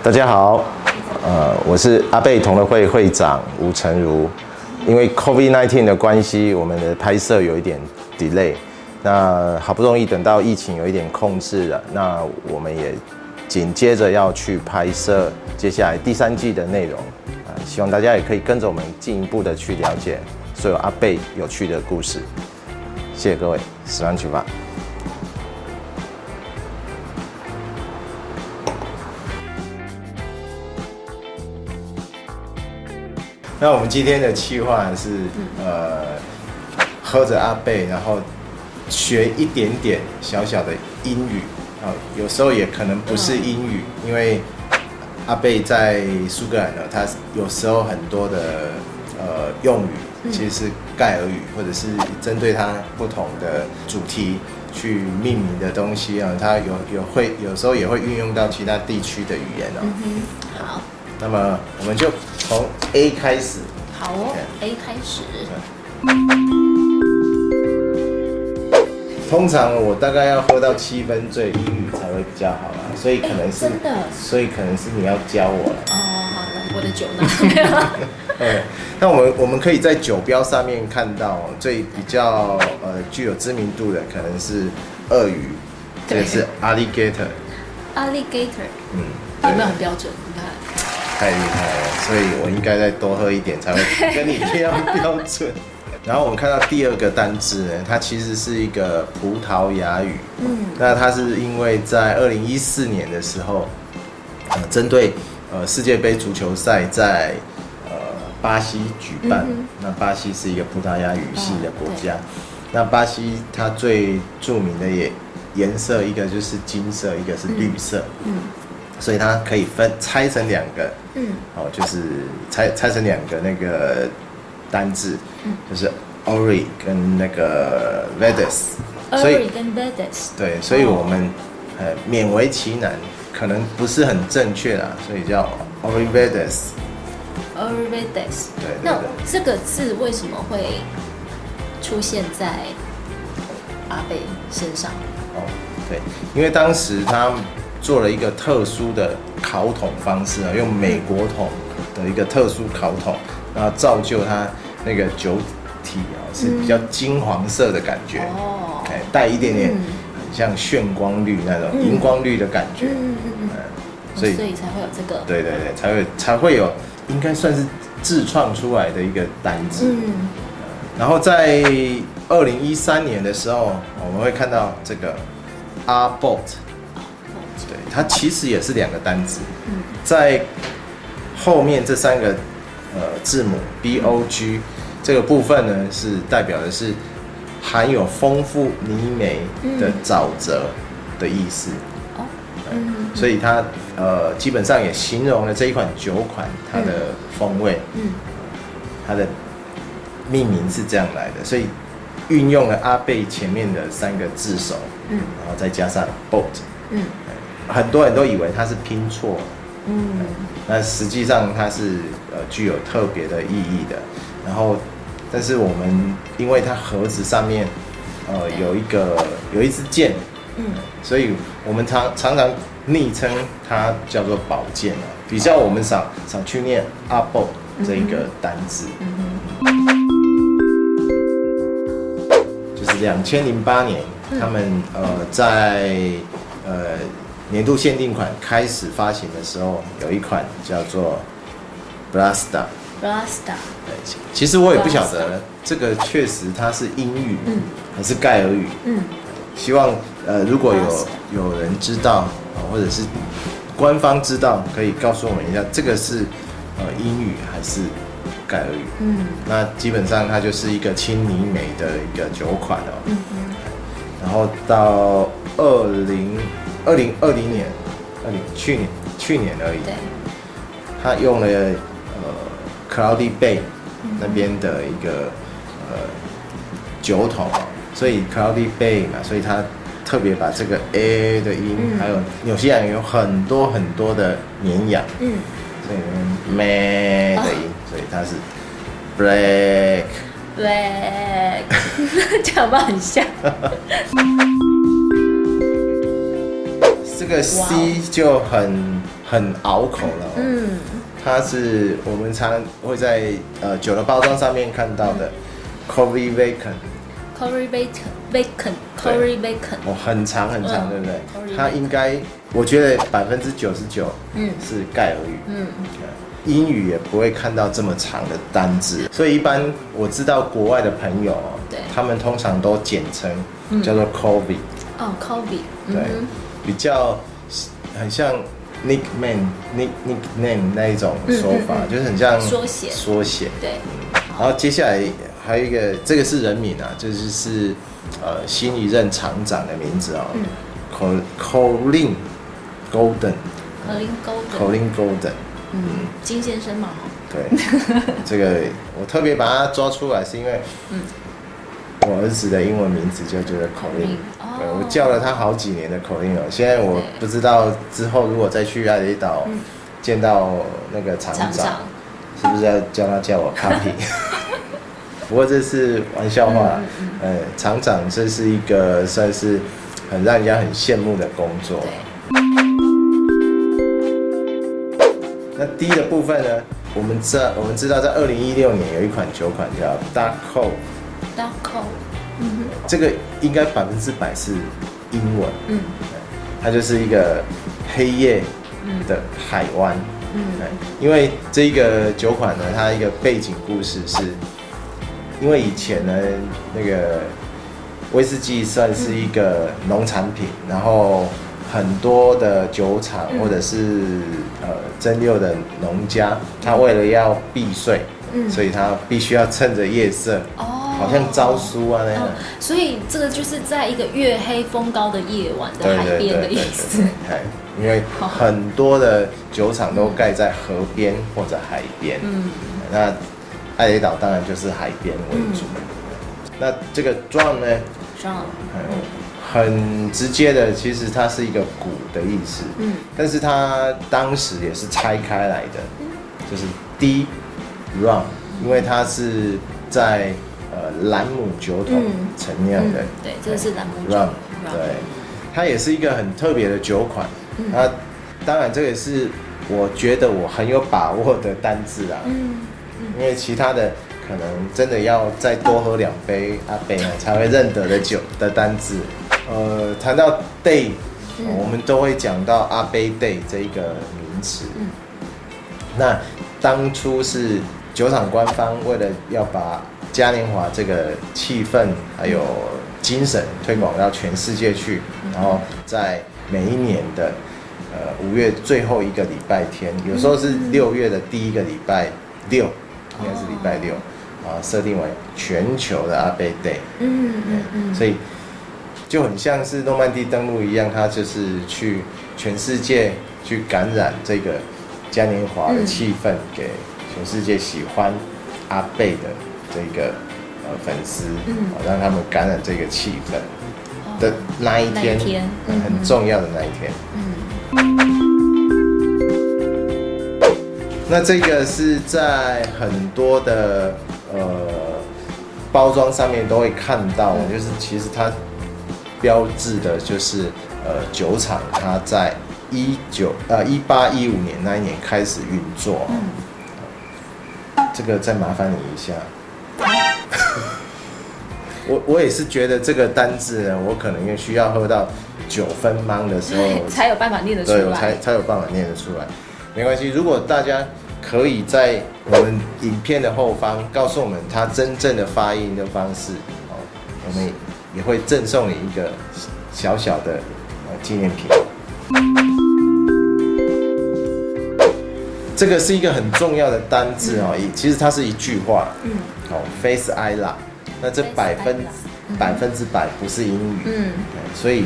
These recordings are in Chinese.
大家好，呃，我是阿贝同乐会会长吴成儒。因为 COVID-19 的关系，我们的拍摄有一点 delay。那好不容易等到疫情有一点控制了，那我们也紧接着要去拍摄接下来第三季的内容啊，希望大家也可以跟着我们进一步的去了解所有阿贝有趣的故事。谢谢各位，十万去吧。那我们今天的企划是，呃，喝着阿贝，然后学一点点小小的英语啊，有时候也可能不是英语，因为阿贝在苏格兰呢，他有时候很多的呃用语其实是盖尔语，或者是针对他不同的主题去命名的东西啊，他有有会有时候也会运用到其他地区的语言哦。嗯哼，好。那么我们就从 A 开始。好哦，A 开始。通常我大概要喝到七分醉，英语才会比较好啦，所以可能是真的，所以可能是你要教我了。哦，好了，我的酒呢？对，那我们我们可以在酒标上面看到最比较呃具有知名度的，可能是鳄鱼，这个是 alligator。alligator，嗯，有没有很标准？你看。太厉害了，所以我应该再多喝一点才会跟你一样标准。然后我们看到第二个单字呢，它其实是一个葡萄牙语。嗯，那它是因为在二零一四年的时候，呃，针对呃世界杯足球赛在呃巴西举办。嗯、那巴西是一个葡萄牙语系的国家。哦、那巴西它最著名的也颜色，一个就是金色，一个是绿色。嗯。嗯所以它可以分拆成两个，嗯，哦，就是拆拆成两个那个单字，嗯，就是 Ori 跟那个 Vedes，Ori 跟 Vedas，对，所以我们呃勉为其难，可能不是很正确啦，所以叫 ori vedas。ori vedas，对，那这个字为什么会出现在阿贝身上？哦，对，因为当时他。做了一个特殊的烤桶方式啊，用美国桶的一个特殊烤桶，然后造就它那个酒体啊是比较金黄色的感觉，哦，哎，带一点点很像炫光绿那种荧光绿的感觉，嗯嗯嗯，所以所以才会有这个，对对对，才会才会有，应该算是自创出来的一个单子，嗯，然后在二零一三年的时候，我们会看到这个 R boat。它其实也是两个单字，在后面这三个呃字母 B O G 这个部分呢，是代表的是含有丰富泥煤的沼泽的意思。哦，嗯，所以它呃基本上也形容了这一款酒款它的风味。嗯，它的命名是这样来的，所以运用了阿贝前面的三个字首，嗯，然后再加上 boat，嗯。很多人都以为它是拼错，嗯，那实际上它是呃具有特别的意义的。然后，但是我们因为它盒子上面呃有一个有一支箭，嗯，所以我们常常常昵称它叫做宝剑啊，比较我们少少去念阿宝这一个单字，嗯，就是两千零八年他们呃在呃。年度限定款开始发行的时候，有一款叫做 Blasta。Blasta。对，其实我也不晓得这个确实它是英语，嗯，还是盖尔语，嗯。希望呃，如果有有人知道，或者是官方知道，可以告诉我们一下，这个是呃英语还是盖尔语？嗯。那基本上它就是一个青泥美的一个酒款哦。嗯嗯。然后到二零。二零二零年，二零去年去年而已。对。他用了呃，Cloudy Bay 那边的一个呃酒桶，所以 Cloudy Bay 嘛，所以他特别把这个 A 的音，嗯、还有纽西兰有很多很多的绵羊，嗯，所以 May 的音，哦、所以它是 Black Black，讲话很像。这个 C 就很很拗口了、哦。嗯，它是我们常会在呃酒的包装上面看到的 Corey Bacon。Corey Bacon，Bacon，Corey Bacon。哦，很长很长，对不对？它应该，我觉得百分之九十九，嗯，是盖尔语。嗯，英语也不会看到这么长的单字，所以一般我知道国外的朋友，对，他们通常都简称叫做 Kobe。哦，Kobe。对，比较很像 nickname，nick nickname 那一种说法，就是很像缩写，缩写。对。然后接下来。还有一个，这个是人名啊，就是是呃新一任厂长的名字啊、哦嗯、，Colin Golden，Colin Golden，Colin Golden，嗯，金先生嘛，对，这个我特别把它抓出来，是因为，嗯，我儿子的英文名字就叫做 Colin，对，我叫了他好几年的 Colin 了，现在我不知道之后如果再去爱雷岛见到那个厂长，长是不是要叫他叫我 Papi？不过这是玩笑话，嗯，嗯，呃，厂长这是一个算是很让人家很羡慕的工作。那 D 的部分呢？我们知道，我们知道在二零一六年有一款酒款叫 Dark Cove。Cove，嗯，这个应该百分之百是英文。嗯，它就是一个黑夜的海湾。嗯，因为这个酒款呢，它一个背景故事是。因为以前呢，那个威士忌算是一个农产品，嗯、然后很多的酒厂或者是、嗯、呃蒸馏的农家，他为了要避税，嗯，所以他必须要趁着夜色，哦，好像招书啊那样、哦。所以这个就是在一个月黑风高的夜晚的海边的意思。对，因为很多的酒厂都盖在河边或者海边，嗯，那。艾雷岛当然就是海边为主。嗯、那这个 drum 呢？drum，很直接的，其实它是一个鼓的意思。嗯。但是它当时也是拆开来的，嗯、就是 D rum，因为它是在呃兰姆酒桶陈酿的、嗯嗯。对，这个是兰姆 rum。对，它也是一个很特别的酒款。嗯、那当然，这个也是我觉得我很有把握的单字啊。嗯。因为其他的可能真的要再多喝两杯阿贝呢才会认得的酒的单字，呃，谈到 day，、嗯、我们都会讲到阿贝 day 这一个名词。嗯、那当初是酒厂官方为了要把嘉年华这个气氛还有精神推广到全世界去，嗯、然后在每一年的呃五月最后一个礼拜天，有时候是六月的第一个礼拜六。应该是礼拜六，啊，设定为全球的阿贝 day，嗯嗯嗯，所以就很像是诺曼底登陆一样，它就是去全世界去感染这个嘉年华的气氛，给全世界喜欢阿贝的这个呃粉丝，嗯，让他们感染这个气氛。的那一天，很重要的那一天，嗯。那这个是在很多的呃包装上面都会看到，嗯、就是其实它标志的就是呃酒厂，它在一九呃一八一五年那一年开始运作。嗯，这个再麻烦你一下。我我也是觉得这个单字呢，我可能也需要喝到九分芒的时候才有办法念得出来，对，才才有办法念得出来。没关系，如果大家可以在我们影片的后方告诉我们它真正的发音的方式，哦，我们也会赠送你一个小小的纪念品。这个是一个很重要的单字哦，其实它是一句话，嗯，好，Face Isla，那这百分百分之百不是英语，嗯，所以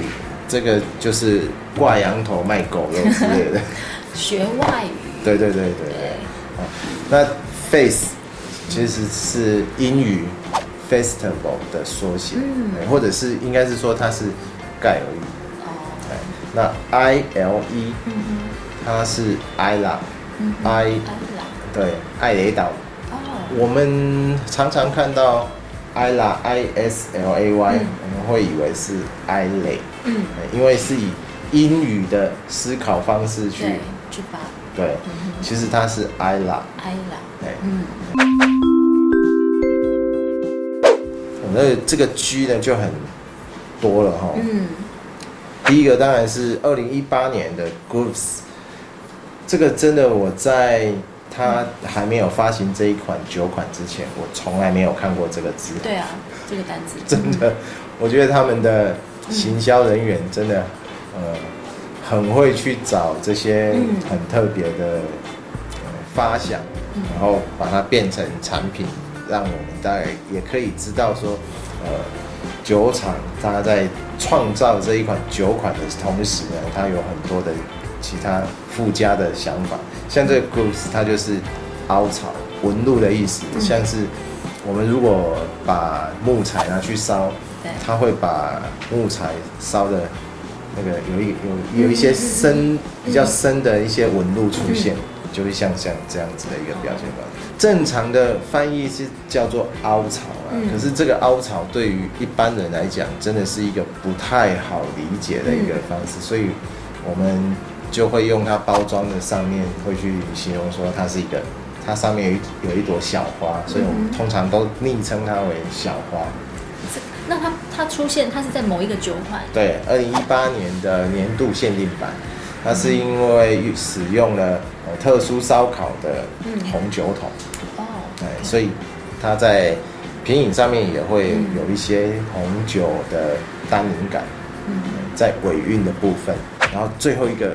这个就是挂羊头卖狗肉之类的。学外语，对对对对对，那 face 其实是英语 festival 的缩写，嗯，或者是应该是说它是盖尔语，哦，那 I L E，嗯哼，它是 Isla，I，对，艾雷岛，哦，我们常常看到 Isla，I S L A Y，我们会以为是艾雷，嗯，因为是以英语的思考方式去去发。对，其实它是 Isla，Isla，对，嗯。那这个 G 呢就很多了哈。嗯。第一个当然是二零一八年的 Grooves，这个真的我在他还没有发行这一款酒款之前，我从来没有看过这个字。对啊，这个单字。真的，我觉得他们的行销人员真的，呃。很会去找这些很特别的发想，然后把它变成产品，让我们大概也可以知道说，呃，酒厂它在创造这一款酒款的同时呢，它有很多的其他附加的想法。像这个 grooves，它就是凹槽、纹路的意思，像是我们如果把木材拿去烧，它会把木材烧的。那个有一有有一些深比较深的一些纹路出现，就会像像这样子的一个表现方式。正常的翻译是叫做凹槽啊，可是这个凹槽对于一般人来讲，真的是一个不太好理解的一个方式，所以我们就会用它包装的上面会去形容说它是一个，它上面有一有一朵小花，所以我们通常都昵称它为小花。那它它出现，它是在某一个酒款？对，二零一八年的年度限定版，它是因为使用了特殊烧烤的红酒桶。哦，对，所以它在品饮上面也会有一些红酒的单宁感，嗯，在尾韵的部分，然后最后一个，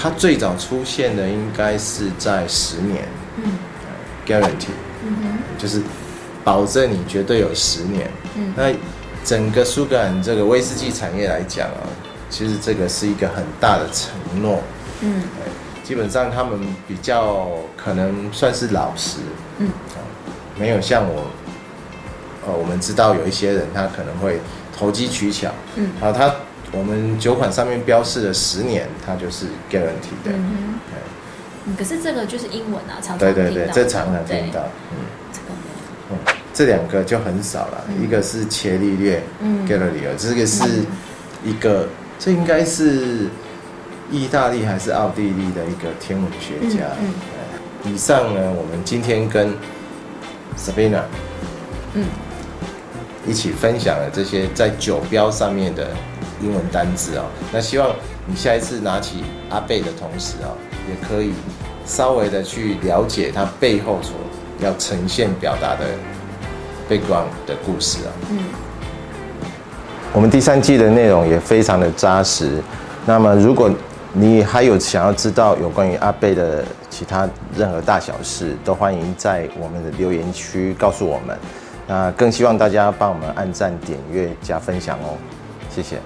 它最早出现的应该是在十年，嗯，guarantee，嗯哼，就是。保证你绝对有十年。嗯，那整个苏格兰这个威士忌产业来讲啊，其实这个是一个很大的承诺。嗯，基本上他们比较可能算是老实。嗯，没有像我，呃，我们知道有一些人他可能会投机取巧。嗯，然后他我们酒款上面标示了十年，它就是 guarantee 的。嗯，可是这个就是英文啊，常常对对对，这常常听到。嗯。这两个就很少了，嗯、一个是伽利略，嗯，Galileo，这个是一个，嗯、这应该是意大利还是奥地利的一个天文学家。嗯嗯、以上呢，我们今天跟 Sabina，嗯，一起分享了这些在酒标上面的英文单字哦。那希望你下一次拿起阿贝的同时啊，也可以稍微的去了解它背后所要呈现表达的。background 的故事啊，嗯，我们第三季的内容也非常的扎实。那么，如果你还有想要知道有关于阿贝的其他任何大小事，都欢迎在我们的留言区告诉我们。那更希望大家帮我们按赞、点阅、加分享哦，谢谢。